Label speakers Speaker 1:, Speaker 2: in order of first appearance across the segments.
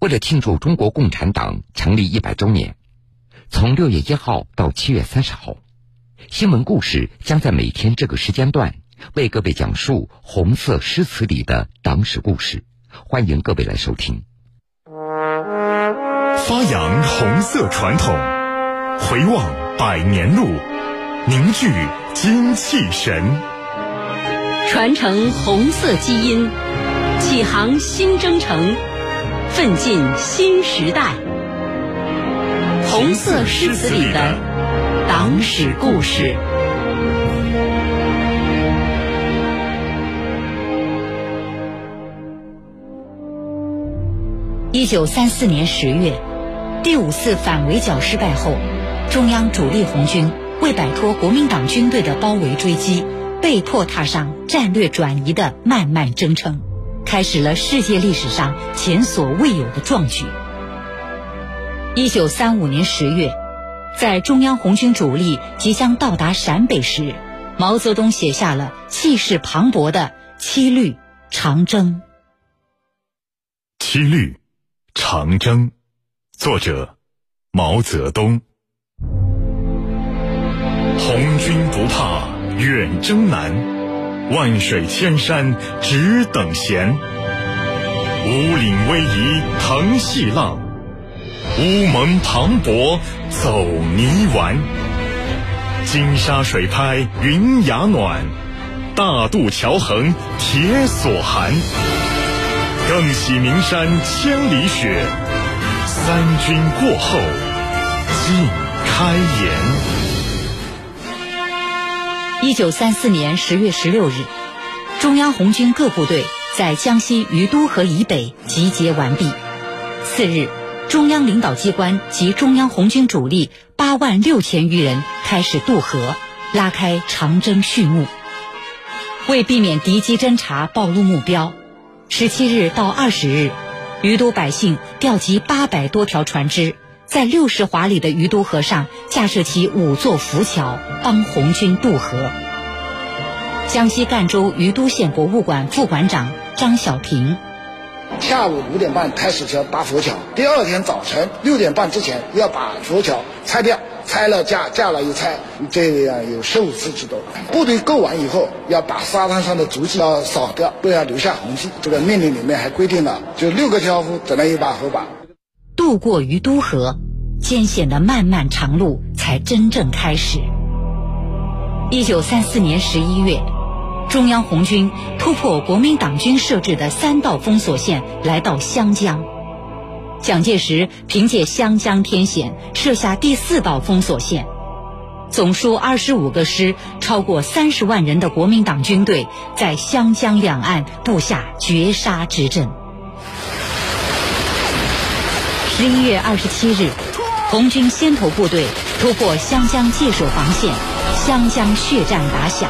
Speaker 1: 为了庆祝中国共产党成立一百周年，从六月一号到七月三十号，新闻故事将在每天这个时间段为各位讲述红色诗词里的党史故事。欢迎各位来收听。
Speaker 2: 发扬红色传统，回望百年路，凝聚精气神，
Speaker 3: 传承红色基因，启航新征程，奋进新时代。红色诗词里的党史故事。
Speaker 4: 一九三四年十月，第五次反围剿失败后，中央主力红军为摆脱国民党军队的包围追击，被迫踏上战略转移的漫漫征程，开始了世界历史上前所未有的壮举。一九三五年十月，在中央红军主力即将到达陕北时，毛泽东写下了气势磅礴的《七律·长征》。
Speaker 2: 七律。长征，作者毛泽东。红军不怕远征难，万水千山只等闲。五岭逶迤腾细浪，乌蒙磅礴走泥丸。金沙水拍云崖暖，大渡桥横铁索寒。更喜名山千里雪，三军过后尽开颜。
Speaker 4: 一九三四年十月十六日，中央红军各部队在江西于都河以北集结完毕。次日，中央领导机关及中央红军主力八万六千余人开始渡河，拉开长征序幕。为避免敌机侦察暴露目标。十七日到二十日，于都百姓调集八百多条船只，在六十华里的于都河上架设起五座浮桥，帮红军渡河。江西赣州于都县博物馆副馆长张小平：
Speaker 5: 下午五点半开始要搭浮桥，第二天早晨六点半之前要把浮桥拆掉。拆了架，架了又拆，这样有十五次之多。部队过完以后，要把沙滩上的足迹要扫掉，不要留下痕迹。这个命令里面还规定了，就六个挑夫只能一把火把。
Speaker 4: 渡过于都河，艰险的漫漫长路才真正开始。一九三四年十一月，中央红军突破国民党军设置的三道封锁线，来到湘江。蒋介石凭借湘江天险设下第四道封锁线，总数二十五个师、超过三十万人的国民党军队在湘江两岸布下绝杀之阵。十一月二十七日，红军先头部队突破湘江界守防线，湘江血战打响。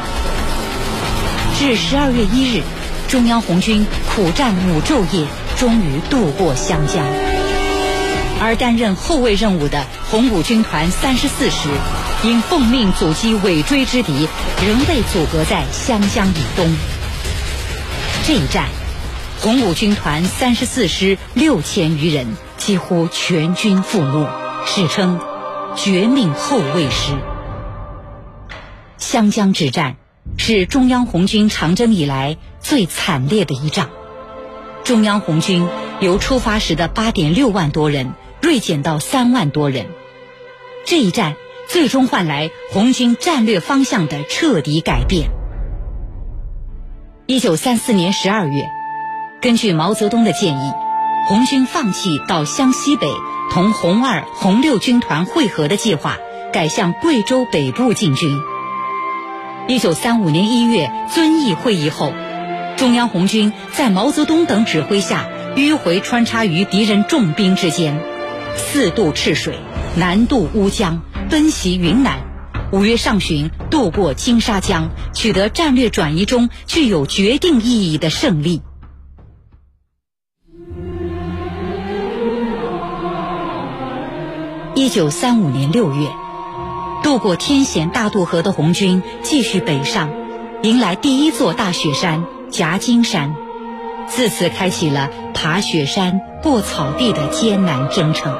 Speaker 4: 至十二月一日，中央红军苦战五昼夜，终于渡过湘江。而担任后卫任务的红五军团三十四师，因奉命阻击尾追之敌，仍被阻隔在湘江以东。这一战，红五军团三十四师六千余人几乎全军覆没，史称“绝命后卫师”。湘江之战是中央红军长征以来最惨烈的一仗，中央红军由出发时的八点六万多人。锐减到三万多人，这一战最终换来红军战略方向的彻底改变。一九三四年十二月，根据毛泽东的建议，红军放弃到湘西北同红二、红六军团会合的计划，改向贵州北部进军。一九三五年一月遵义会议后，中央红军在毛泽东等指挥下，迂回穿插于敌人重兵之间。四渡赤水，南渡乌江，奔袭云南。五月上旬，渡过金沙江，取得战略转移中具有决定意义的胜利。一九三五年六月，渡过天险大渡河的红军继续北上，迎来第一座大雪山——夹金山，自此开启了爬雪山、过草地的艰难征程。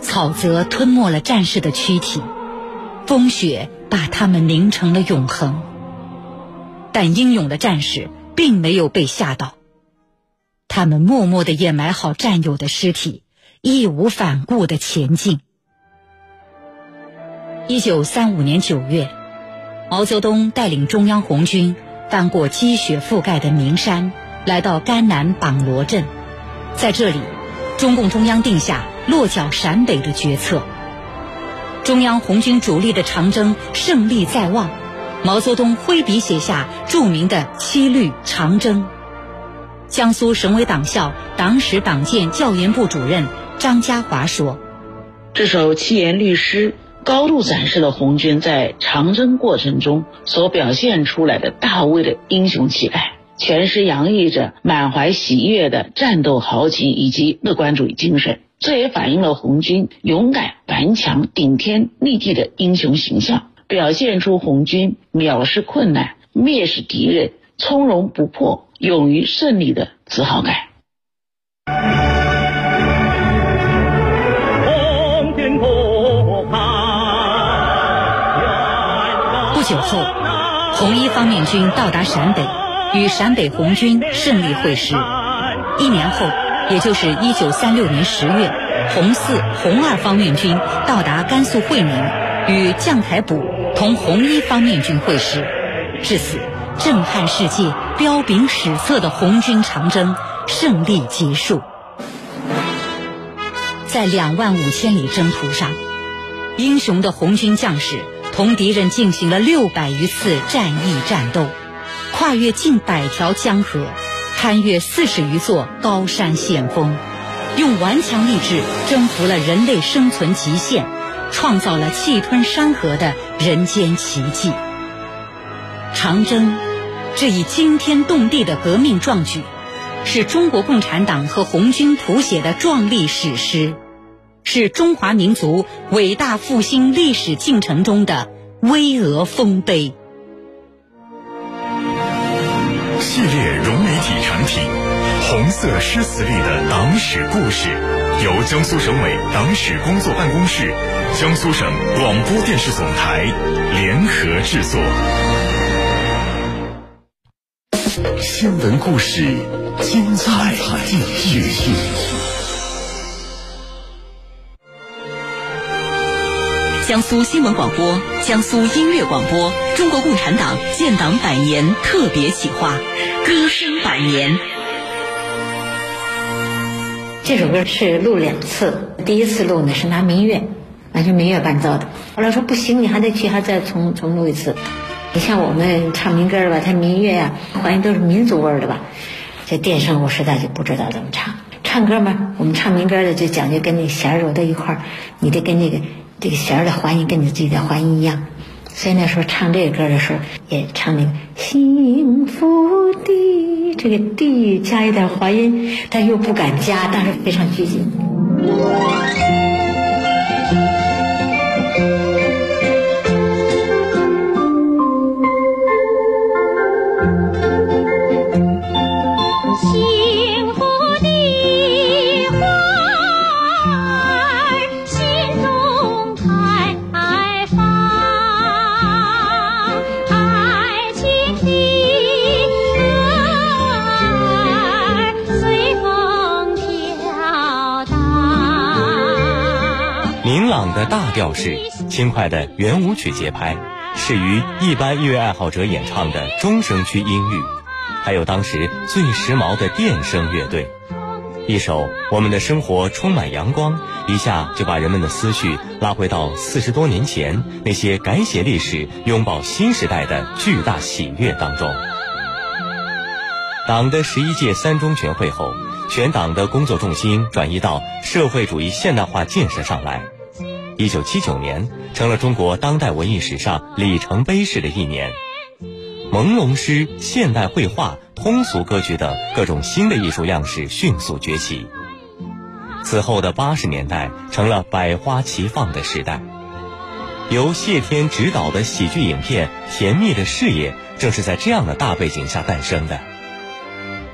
Speaker 4: 草泽吞没了战士的躯体，风雪把他们凝成了永恒。但英勇的战士并没有被吓倒，他们默默地掩埋好战友的尸体，义无反顾的前进。一九三五年九月，毛泽东带领中央红军翻过积雪覆盖的名山，来到甘南榜罗镇，在这里，中共中央定下落脚陕北的决策。中央红军主力的长征胜利在望。毛泽东挥笔写下著名的七律长征。江苏省委党校党史党建教研部主任张家华说：“
Speaker 6: 这首七言律诗高度展示了红军在长征过程中所表现出来的大卫的英雄气概，全诗洋溢着满怀喜悦的战斗豪情以及乐观主义精神。这也反映了红军勇敢顽强、顶天立地的英雄形象。”表现出红军藐视困难、蔑视敌人、从容不迫、勇于胜利的自豪感。
Speaker 4: 红一方面军到达陕北，与陕北红军胜利会师。一年后，也就是一九三六年十月，红四、红二方面军到达甘肃会宁，与将台堡。同红一方面军会师，至此，震撼世界、彪炳史册的红军长征胜利结束。在两万五千里征途上，英雄的红军将士同敌人进行了六百余次战役战斗，跨越近百条江河，攀越四十余座高山险峰，用顽强意志征服了人类生存极限。创造了气吞山河的人间奇迹。长征，这一惊天动地的革命壮举，是中国共产党和红军谱写的壮丽史诗，是中华民族伟大复兴历史进程中的巍峨丰碑。
Speaker 2: 系列融媒体产品《红色诗词里的党史故事》。由江苏省委党史工作办公室、江苏省广播电视总台联合制作。新闻故事，精彩继续。
Speaker 3: 江苏新闻广播、江苏音乐广播，中国共产党建党百年特别企划，歌声百年。
Speaker 7: 这首歌是录两次，第一次录呢是拿民乐，完全民乐伴奏的。后来说不行，你还得去，还再重重录一次。你像我们唱民歌的吧，它民乐呀，欢迎都是民族味儿的吧。这电声我实在就不知道怎么唱。唱歌嘛，我们唱民歌的就讲究跟那弦揉到一块儿，你得跟那个这个弦儿的滑音跟你自己的滑音一样。所以那时候唱这个歌的时候，也唱那个幸福的这个的加一点滑音，但又不敢加，但是非常拘谨。
Speaker 8: 的大调式、轻快的圆舞曲节拍，适于一般音乐爱好者演唱的中声区音域，还有当时最时髦的电声乐队，一首《我们的生活充满阳光》，一下就把人们的思绪拉回到四十多年前那些改写历史、拥抱新时代的巨大喜悦当中。党的十一届三中全会后，全党的工作重心转移到社会主义现代化建设上来。一九七九年成了中国当代文艺史上里程碑式的一年，朦胧诗、现代绘画、通俗歌剧等各种新的艺术样式迅速崛起。此后的八十年代成了百花齐放的时代，由谢天执导的喜剧影片《甜蜜的事业》正是在这样的大背景下诞生的。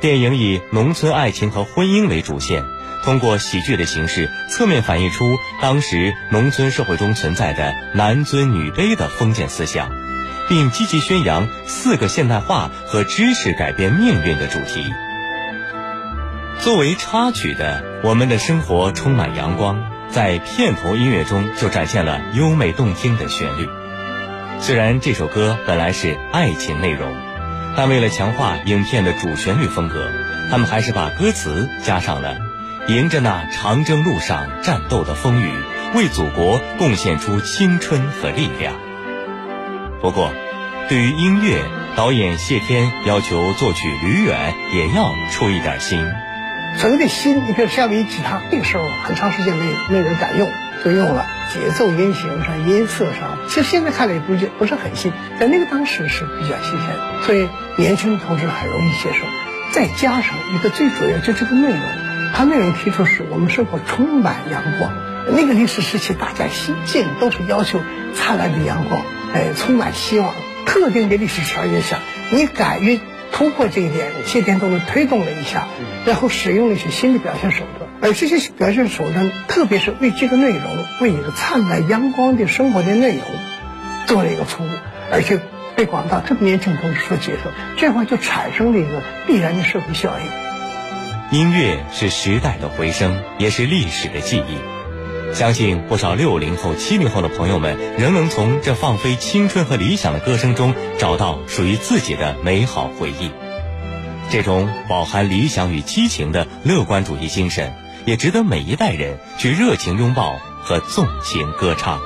Speaker 8: 电影以农村爱情和婚姻为主线，通过喜剧的形式，侧面反映出当时农村社会中存在的男尊女卑的封建思想，并积极宣扬四个现代化和知识改变命运的主题。作为插曲的《我们的生活充满阳光》，在片头音乐中就展现了优美动听的旋律。虽然这首歌本来是爱情内容，但为了强化影片的主旋律风格，他们还是把歌词加上了“迎着那长征路上战斗的风雨，为祖国贡献出青春和力量”。不过，对于音乐，导演谢天要求作曲吕远也要出一点心。
Speaker 9: 所谓的心，你比如夏威夷吉他，那个时候很长时间没没人敢用，就用了节奏音型上、音色上。其实现在看来也不就不是很新，在那个当时是比较新鲜，所以年轻的同志很容易接受。再加上一个最主要就这个内容，它内容提出是我们生活充满阳光。那个历史时期，大家心境都是要求灿烂的阳光，哎，充满希望。特定的历史条件下，你敢于。突破这一点，谢天都是推动了一下，然后使用了一些新的表现手段，而这些表现手段，特别是为这个内容，为一个灿烂阳光的生活的内容做了一个服务，而且被广大特别年轻同志所接受，这样话就产生了一个必然的社会效应。
Speaker 8: 音乐是时代的回声，也是历史的记忆。相信不少六零后、七零后的朋友们仍能从这放飞青春和理想的歌声中找到属于自己的美好回忆。这种饱含理想与激情的乐观主义精神，也值得每一代人去热情拥抱和纵情歌唱。